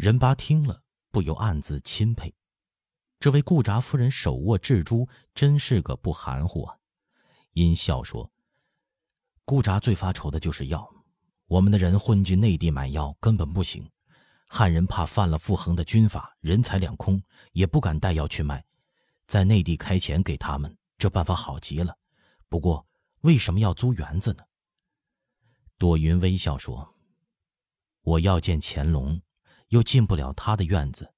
任巴听了，不由暗自钦佩，这位顾札夫人手握雉猪，真是个不含糊啊。阴笑说：“顾札最发愁的就是药，我们的人混进内地买药根本不行。汉人怕犯了傅恒的军法，人财两空，也不敢带药去卖，在内地开钱给他们，这办法好极了。不过，为什么要租园子呢？”朵云微笑说：“我要见乾隆，又进不了他的院子。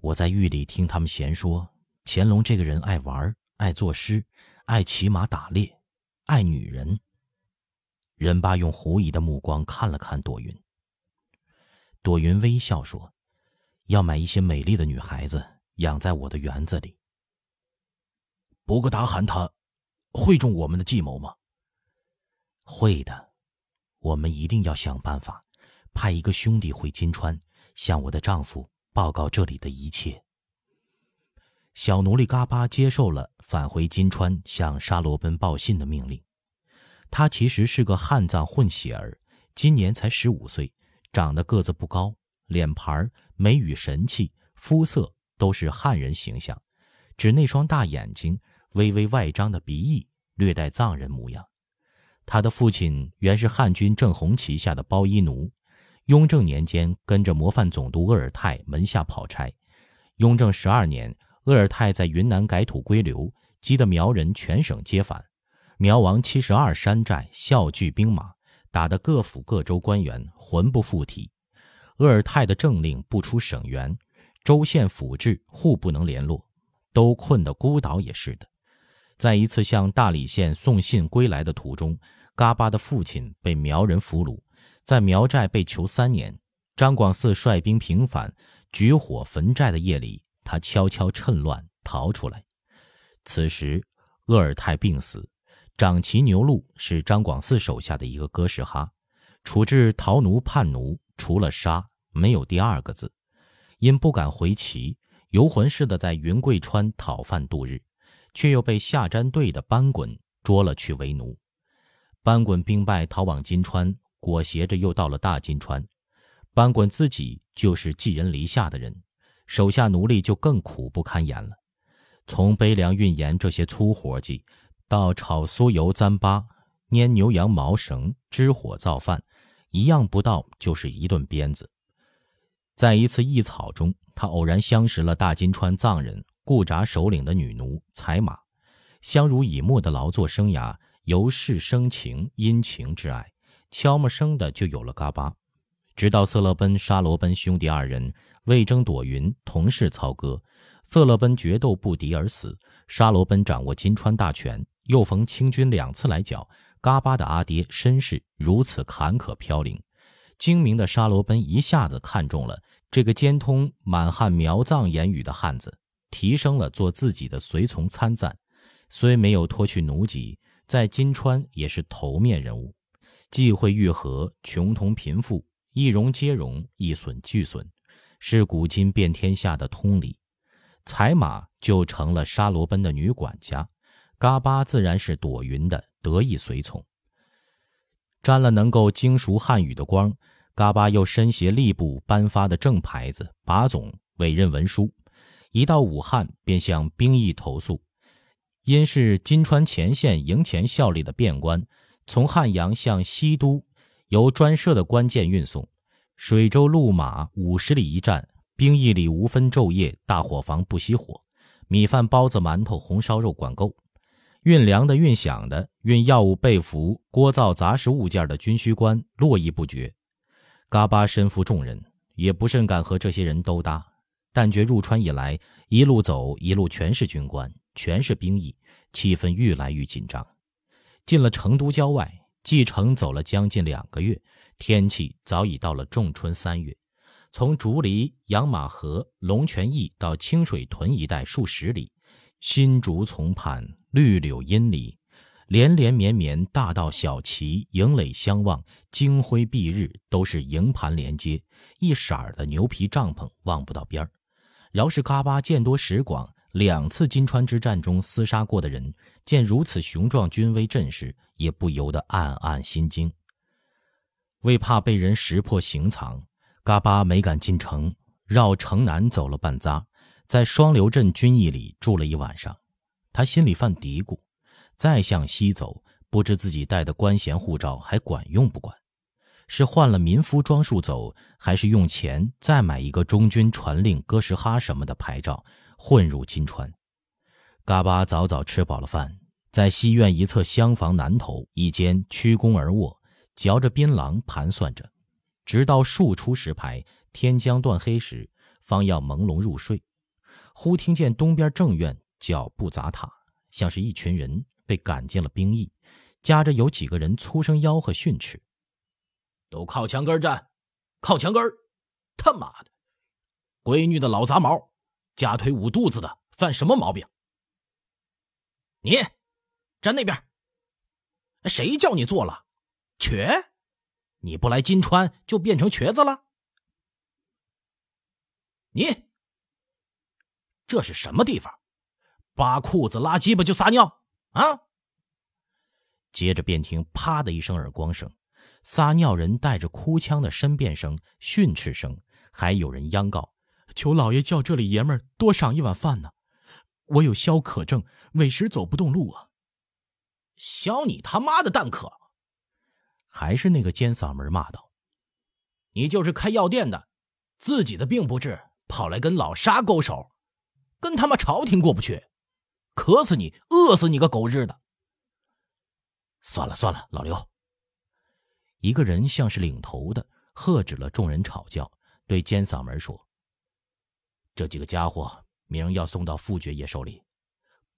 我在狱里听他们闲说，乾隆这个人爱玩，爱作诗。”爱骑马打猎，爱女人。任巴用狐疑的目光看了看朵云。朵云微笑说：“要买一些美丽的女孩子养在我的园子里。”博格达汗他会中我们的计谋吗？会的，我们一定要想办法，派一个兄弟回金川，向我的丈夫报告这里的一切。小奴隶嘎巴接受了返回金川向沙罗奔报信的命令。他其实是个汉藏混血儿，今年才十五岁，长得个子不高，脸盘、眉宇神气、肤色都是汉人形象，只那双大眼睛、微微外张的鼻翼，略带藏人模样。他的父亲原是汉军正红旗下的包衣奴，雍正年间跟着模范总督鄂尔泰门下跑差，雍正十二年。鄂尔泰在云南改土归流，激得苗人全省皆反，苗王七十二山寨笑聚兵马，打得各府各州官员魂不附体。鄂尔泰的政令不出省员，州县府治互不能联络，都困得孤岛也似的。在一次向大理县送信归来的途中，嘎巴的父亲被苗人俘虏，在苗寨被囚三年。张广嗣率兵平反，举火焚寨的夜里。他悄悄趁乱逃出来。此时，鄂尔泰病死，长骑牛录是张广嗣手下的一个哥什哈，处置逃奴叛奴，除了杀，没有第二个字。因不敢回旗，游魂似的在云贵川讨饭度日，却又被下詹队的班滚捉了去为奴。班滚兵败逃往金川，裹挟着又到了大金川。班滚自己就是寄人篱下的人。手下奴隶就更苦不堪言了，从背粮运盐这些粗活计，到炒酥油糌粑、拈牛羊毛绳、支火造饭，一样不到就是一顿鞭子。在一次异草中，他偶然相识了大金川藏人顾札首领的女奴彩马，相濡以沫的劳作生涯由是生情，因情之爱，悄没声的就有了嘎巴。直到色勒奔、沙罗奔兄弟二人为争朵云，同时操戈，色勒奔决斗不敌而死。沙罗奔掌握金川大权，又逢清军两次来剿，嘎巴的阿爹身世如此坎坷飘零，精明的沙罗奔一下子看中了这个兼通满汉苗藏言语的汉子，提升了做自己的随从参赞。虽没有脱去奴籍，在金川也是头面人物，既会愈合，穷同贫富。一荣皆荣，一损俱损，是古今遍天下的通理。彩马就成了沙罗奔的女管家，嘎巴自然是朵云的得意随从。沾了能够精熟汉语的光，嘎巴又身携吏部颁发的正牌子、把总委任文书，一到武汉便向兵役投诉。因是金川前线营前效力的便官，从汉阳向西都。由专设的关键运送，水州路马五十里一站，兵役里无分昼夜，大伙房不熄火，米饭、包子、馒头、红烧肉管够。运粮的、运饷的、运药物、被服、锅灶、杂食物件的军需官络绎不绝。嘎巴身负重任，也不甚敢和这些人兜搭。但觉入川以来，一路走一路全是军官，全是兵役，气氛愈来愈紧张。进了成都郊外。继承走了将近两个月，天气早已到了仲春三月。从竹篱、养马河、龙泉驿到清水屯一带数十里，新竹丛畔，绿柳阴里，连连绵绵大道小旗，营垒相望，金辉蔽日，都是营盘连接，一色儿的牛皮帐篷望不到边儿。饶是嘎巴见多识广。两次金川之战中厮杀过的人，见如此雄壮军威阵势，也不由得暗暗心惊。为怕被人识破行藏，嘎巴没敢进城，绕城南走了半匝，在双流镇军驿里住了一晚上。他心里犯嘀咕：再向西走，不知自己带的官衔护照还管用不管？是换了民夫装束走，还是用钱再买一个中军传令哥什哈什么的牌照，混入金川？嘎巴早早吃饱了饭，在西院一侧厢房南头一间曲躬而卧，嚼着槟榔盘算着，直到数出石牌，天将断黑时，方要朦胧入睡。忽听见东边正院脚步杂沓，像是一群人被赶进了兵役，夹着有几个人粗声吆喝训斥。都靠墙根站，靠墙根他妈的，闺女的老杂毛，夹腿捂肚子的，犯什么毛病？你站那边。谁叫你做了？瘸？你不来金川就变成瘸子了？你这是什么地方？扒裤子拉鸡巴就撒尿啊？接着便听啪的一声耳光声。撒尿人带着哭腔的申辩声、训斥声，还有人央告：“求老爷叫这里爷们儿多赏一碗饭呢！我有消渴症，委实走不动路啊！”消你他妈的蛋壳！还是那个尖嗓门骂道：“你就是开药店的，自己的病不治，跑来跟老沙勾手，跟他妈朝廷过不去，渴死你，饿死你个狗日的！”算了算了，老刘。一个人像是领头的，喝止了众人吵叫，对尖嗓门说：“这几个家伙明儿要送到傅爵爷手里，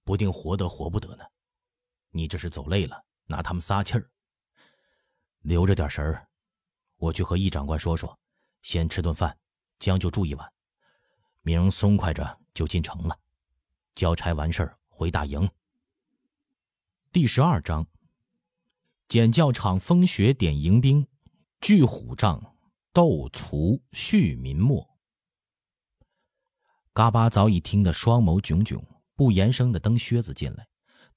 不定活得活不得呢。你这是走累了，拿他们撒气儿。留着点神儿，我去和易长官说说，先吃顿饭，将就住一晚，明儿松快着就进城了。交差完事儿回大营。”第十二章。检教场风雪点迎宾，聚虎帐斗卒续民末。嘎巴早已听得双眸炯炯，不言声的蹬靴子进来。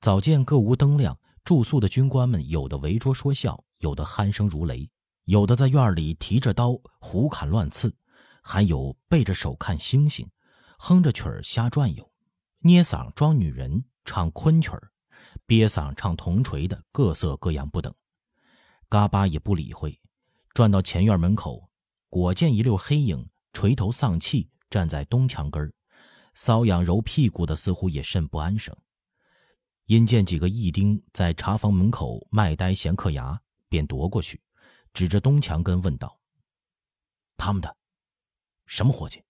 早见各屋灯亮，住宿的军官们有的围桌说笑，有的鼾声如雷，有的在院里提着刀胡砍乱刺，还有背着手看星星，哼着曲儿瞎转悠，捏嗓装女人唱昆曲儿。憋嗓唱铜锤的各色各样不等，嘎巴也不理会，转到前院门口，果见一溜黑影垂头丧气站在东墙根儿，瘙痒揉屁股的似乎也甚不安生。因见几个义丁在茶房门口卖呆闲嗑牙，便夺过去，指着东墙根问道：“他们的什么伙计？”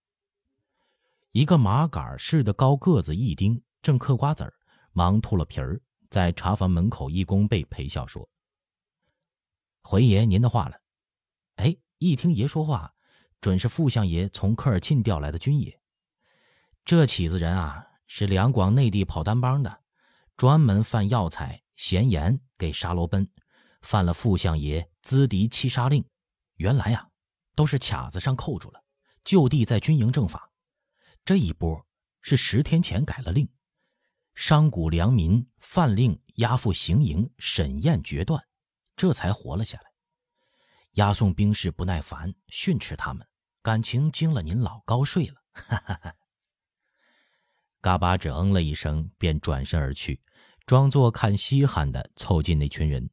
一个麻杆似的高个子义丁正嗑瓜子儿，忙吐了皮儿。在茶房门口，一弓背陪笑说：“回爷您的话了。”哎，一听爷说话，准是副相爷从科尔沁调来的军爷。这起子人啊，是两广内地跑单帮的，专门贩药材、咸盐给沙罗奔，犯了副相爷资敌七杀令。原来啊，都是卡子上扣住了，就地在军营正法。这一波是十天前改了令。商贾良民犯令押赴行营审验决断，这才活了下来。押送兵士不耐烦，训斥他们，感情惊了您老高睡了。哈哈哈。嘎巴只嗯了一声，便转身而去，装作看稀罕的凑近那群人。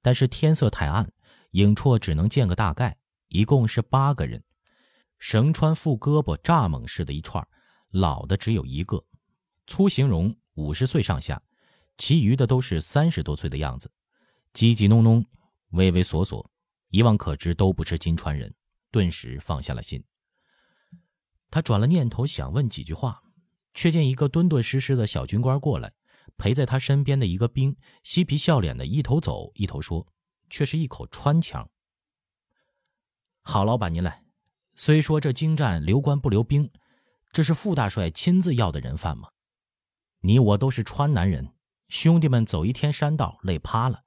但是天色太暗，影绰只能见个大概。一共是八个人，绳穿副胳膊蚱蜢似的一串，老的只有一个，粗形容。五十岁上下，其余的都是三十多岁的样子，叽叽哝哝，畏畏缩缩，一望可知都不是金川人。顿时放下了心。他转了念头，想问几句话，却见一个敦敦实实的小军官过来，陪在他身边的一个兵，嬉皮笑脸的，一头走一头说，却是一口川腔：“郝老板，您来。虽说这京战留官不留兵，这是傅大帅亲自要的人犯吗？”你我都是川南人，兄弟们走一天山道累趴了，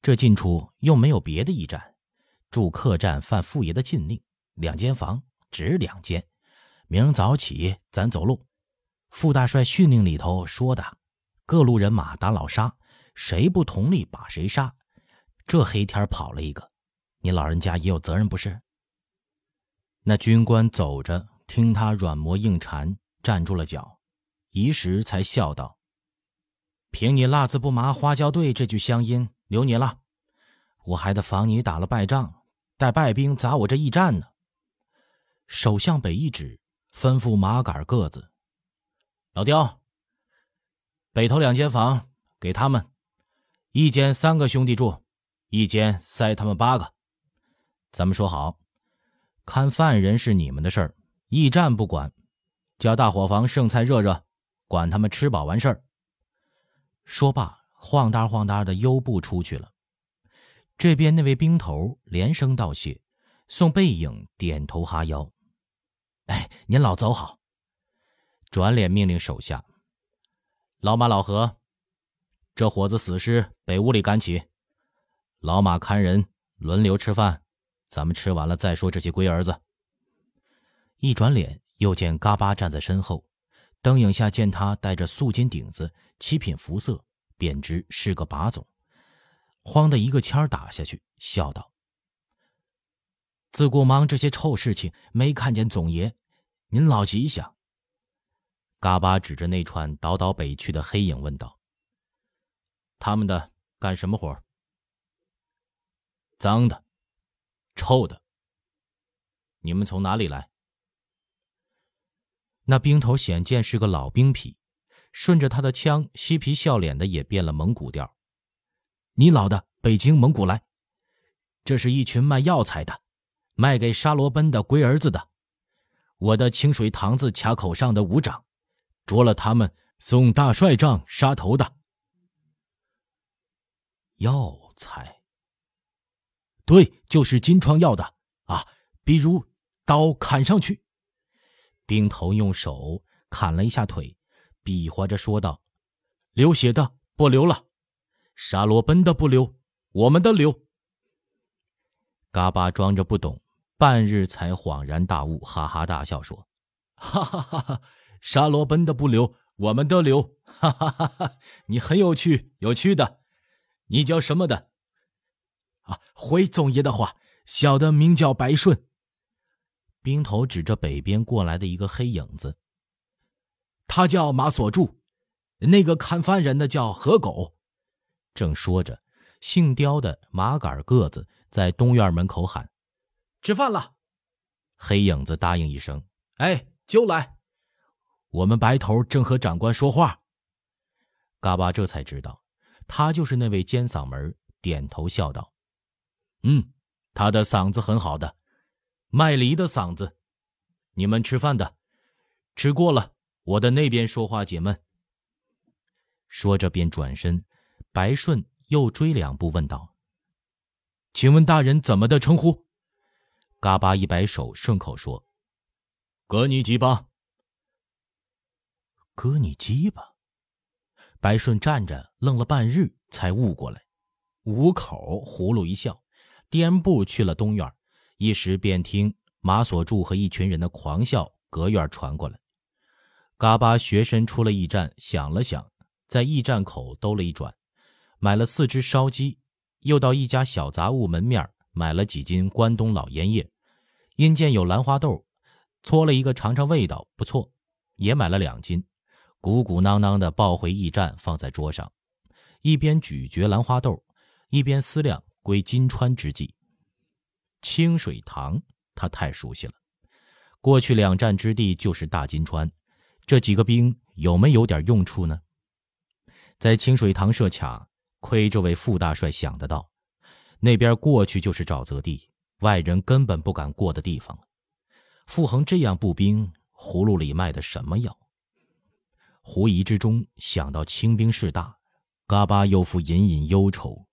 这近处又没有别的驿站，住客栈犯傅爷的禁令，两间房只两间。明早起咱走路。傅大帅训令里头说的，各路人马打老沙，谁不同力把谁杀。这黑天跑了一个，你老人家也有责任不是？那军官走着，听他软磨硬缠，站住了脚，一时才笑道：“凭你辣子不麻花椒队这句乡音，留你了。我还得防你打了败仗，带败兵砸我这驿站呢。”手向北一指，吩咐马杆个子：“老刁，北头两间房给他们，一间三个兄弟住，一间塞他们八个。咱们说好。”看犯人是你们的事儿，驿站不管，叫大伙房剩菜热热，管他们吃饱完事儿。说罢，晃荡晃荡的悠步出去了。这边那位兵头连声道谢，送背影点头哈腰。哎，您老走好。转脸命令手下：老马、老何，这伙子死尸北屋里赶起，老马看人，轮流吃饭。咱们吃完了再说这些龟儿子。一转脸，又见嘎巴站在身后，灯影下见他戴着素金顶子，七品服色，便知是个把总。慌的一个签儿打下去，笑道：“自顾忙这些臭事情，没看见总爷，您老吉祥。”嘎巴指着那串倒倒北去的黑影问道：“他们的干什么活？脏的。”臭的！你们从哪里来？那兵头显见是个老兵痞，顺着他的枪，嬉皮笑脸的也变了蒙古调。你老的北京蒙古来，这是一群卖药材的，卖给沙罗奔的龟儿子的。我的清水堂子卡口上的武长，捉了他们送大帅帐杀头的。药材。对，就是金疮药的啊！比如刀砍上去，兵头用手砍了一下腿，比划着说道：“流血的不流了，沙罗奔的不流，我们的流。”嘎巴装着不懂，半日才恍然大悟，哈哈大笑说：“哈哈哈哈！沙罗奔的不留，我们的留，哈哈哈哈！你很有趣，有趣的。你叫什么的？”啊！回总爷的话，小的名叫白顺。兵头指着北边过来的一个黑影子，他叫马锁柱，那个看犯人的叫何狗。正说着，姓刁的马杆个子在东院门口喊：“吃饭了。”黑影子答应一声：“哎，就来。”我们白头正和长官说话。嘎巴这才知道，他就是那位尖嗓门，点头笑道。嗯，他的嗓子很好的，卖梨的嗓子。你们吃饭的，吃过了，我的那边说话解闷。说着便转身，白顺又追两步问道：“请问大人怎么的称呼？”嘎巴一摆手，顺口说：“格尼吉巴。”哥你鸡巴。白顺站着愣了半日，才悟过来，五口葫芦一笑。颠步去了东院，一时便听马锁柱和一群人的狂笑隔院传过来。嘎巴学身出了驿站，想了想，在驿站口兜了一转，买了四只烧鸡，又到一家小杂物门面买了几斤关东老烟叶，因见有兰花豆，搓了一个尝尝味道不错，也买了两斤，鼓鼓囊囊的抱回驿站，放在桌上，一边咀嚼兰花豆，一边思量。归金川之际，清水塘他太熟悉了。过去两战之地就是大金川，这几个兵有没有点用处呢？在清水塘设卡，亏这位副大帅想得到。那边过去就是沼泽地，外人根本不敢过的地方。傅恒这样步兵，葫芦里卖的什么药？狐疑之中想到清兵势大，嘎巴又复隐隐忧愁。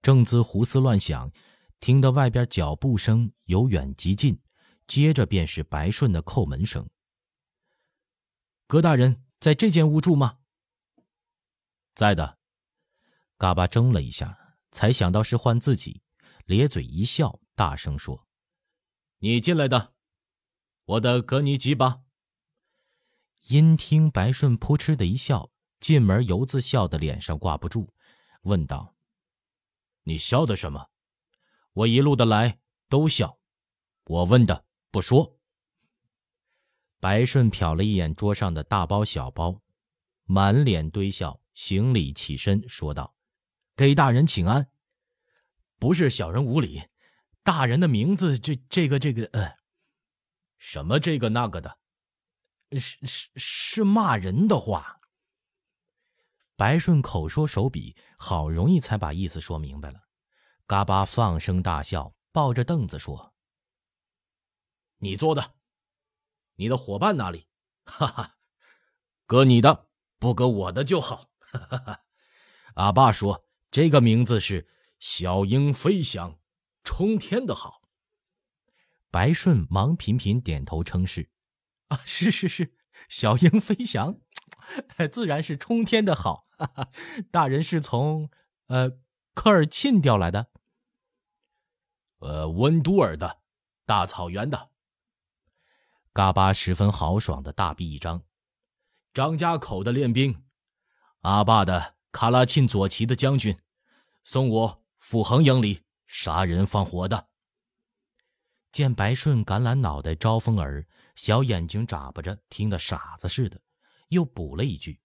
正自胡思乱想，听得外边脚步声由远及近，接着便是白顺的叩门声。葛大人在这间屋住吗？在的。嘎巴怔了一下，才想到是唤自己，咧嘴一笑，大声说：“你进来的，我的格尼吉巴。”因听白顺扑哧的一笑，进门犹自笑的脸上挂不住，问道。你笑的什么？我一路的来都笑，我问的不说。白顺瞟了一眼桌上的大包小包，满脸堆笑，行礼起身说道：“给大人请安。不是小人无礼，大人的名字这这个这个呃，什么这个那个的，是是是骂人的话。”白顺口说手笔，好容易才把意思说明白了。嘎巴放声大笑，抱着凳子说：“你做的。”你的伙伴那里？哈哈，搁你的不搁我的就好。哈哈哈，阿爸说这个名字是小鹰飞翔，冲天的好。白顺忙频频点头称是。啊，是是是，小鹰飞翔，自然是冲天的好。哈哈，大人是从呃科尔沁调来的？呃，温都尔的，大草原的。嘎巴十分豪爽的大臂一张，张家口的练兵，阿爸的卡拉沁左旗的将军，送我傅恒营里杀人放火的。见白顺橄榄脑袋招风耳，小眼睛眨巴着，听得傻子似的，又补了一句：“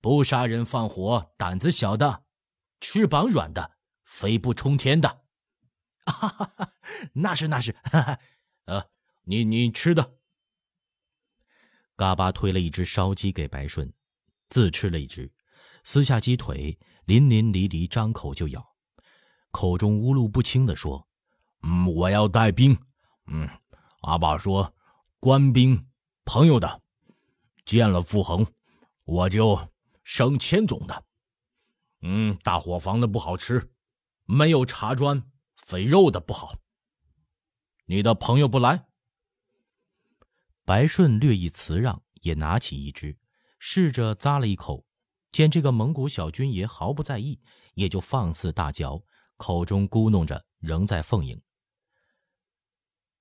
不杀人放火，胆子小的，翅膀软的，飞不冲天的。”哈哈哈，那是那是，哈哈，呃。你你吃的。嘎巴推了一只烧鸡给白顺，自吃了一只，撕下鸡腿，淋淋漓漓张口就咬，口中乌噜不清的说：“嗯，我要带兵。嗯，阿爸说，官兵朋友的，见了傅恒，我就升千总的。嗯，大伙房的不好吃，没有茶砖，肥肉的不好。你的朋友不来。”白顺略一辞让，也拿起一只，试着咂了一口，见这个蒙古小军爷毫不在意，也就放肆大嚼，口中咕哝着，仍在奉迎。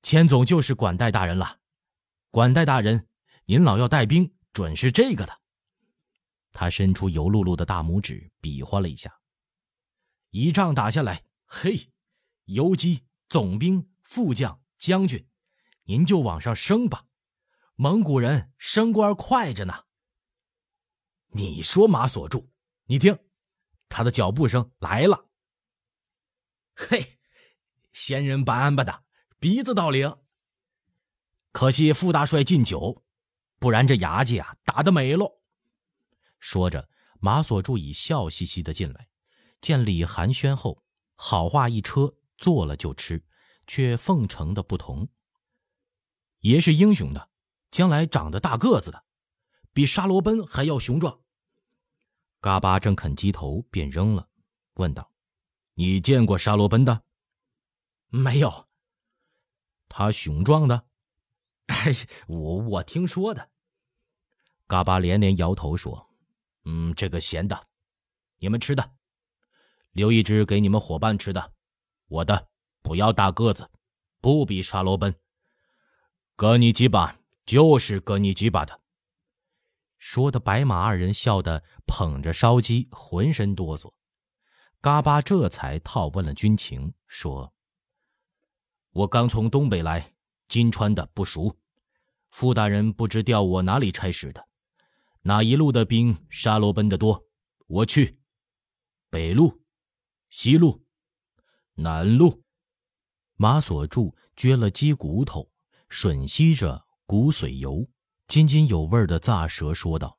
千总就是管带大人了，管带大人，您老要带兵，准是这个的。他伸出油漉漉的大拇指，比划了一下，一仗打下来，嘿，游击、总兵、副将、将军，您就往上升吧。蒙古人升官快着呢。你说马所柱，你听，他的脚步声来了。嘿，仙人板板的鼻子倒灵。可惜傅大帅敬酒，不然这牙祭啊打得美喽。说着，马所柱已笑嘻嘻的进来，见李寒暄后，好话一车，做了就吃，却奉承的不同。爷是英雄的。将来长得大个子的，比沙罗奔还要雄壮。嘎巴正啃鸡头，便扔了，问道：“你见过沙罗奔的？”“没有。”“他雄壮的？”“哎，我我听说的。”嘎巴连连摇头说：“嗯，这个咸的，你们吃的，留一只给你们伙伴吃的。我的不要大个子，不比沙罗奔。割你几把。”就是割你鸡巴的。说的白马二人笑得捧着烧鸡，浑身哆嗦。嘎巴这才套问了军情，说：“我刚从东北来，金川的不熟，傅大人不知调我哪里差使的，哪一路的兵沙罗奔的多，我去。北路、西路、南路。”马所柱撅了鸡骨头，吮吸着。骨髓油，津津有味的咂舌说道：“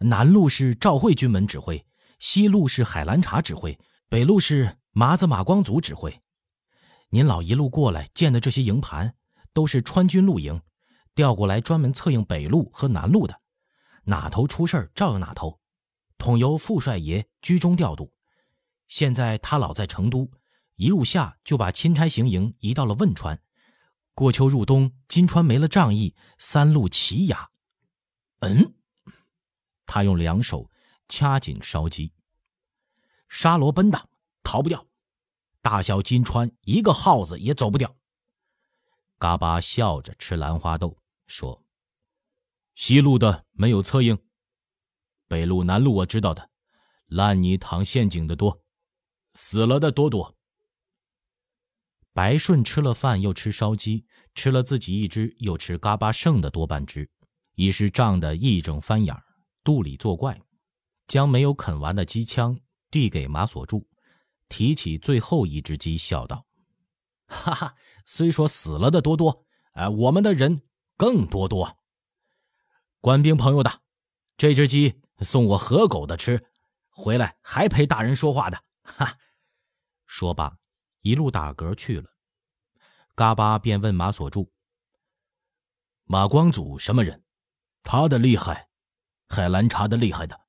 南路是赵惠军门指挥，西路是海兰察指挥，北路是麻子马光祖指挥。您老一路过来见的这些营盘，都是川军露营，调过来专门策应北路和南路的。哪头出事照应哪头，统由副帅爷居中调度。现在他老在成都，一入夏就把钦差行营移到了汶川。”过秋入冬，金川没了仗义，三路齐牙。嗯，他用两手掐紧烧鸡。沙罗奔的逃不掉，大小金川一个耗子也走不掉。嘎巴笑着吃兰花豆，说：“西路的没有策应，北路、南路我知道的，烂泥塘陷阱的多，死了的多多。”白顺吃了饭，又吃烧鸡，吃了自己一只，又吃嘎巴剩的多半只，已是胀得一整翻眼，肚里作怪，将没有啃完的鸡枪递给马锁柱，提起最后一只鸡，笑道：“哈哈，虽说死了的多多，哎，我们的人更多多。官兵朋友的，这只鸡送我河狗的吃，回来还陪大人说话的。”哈，说罢，一路打嗝去了。嘎巴便问马锁柱：“马光祖什么人？他的厉害，海兰察的厉害的。”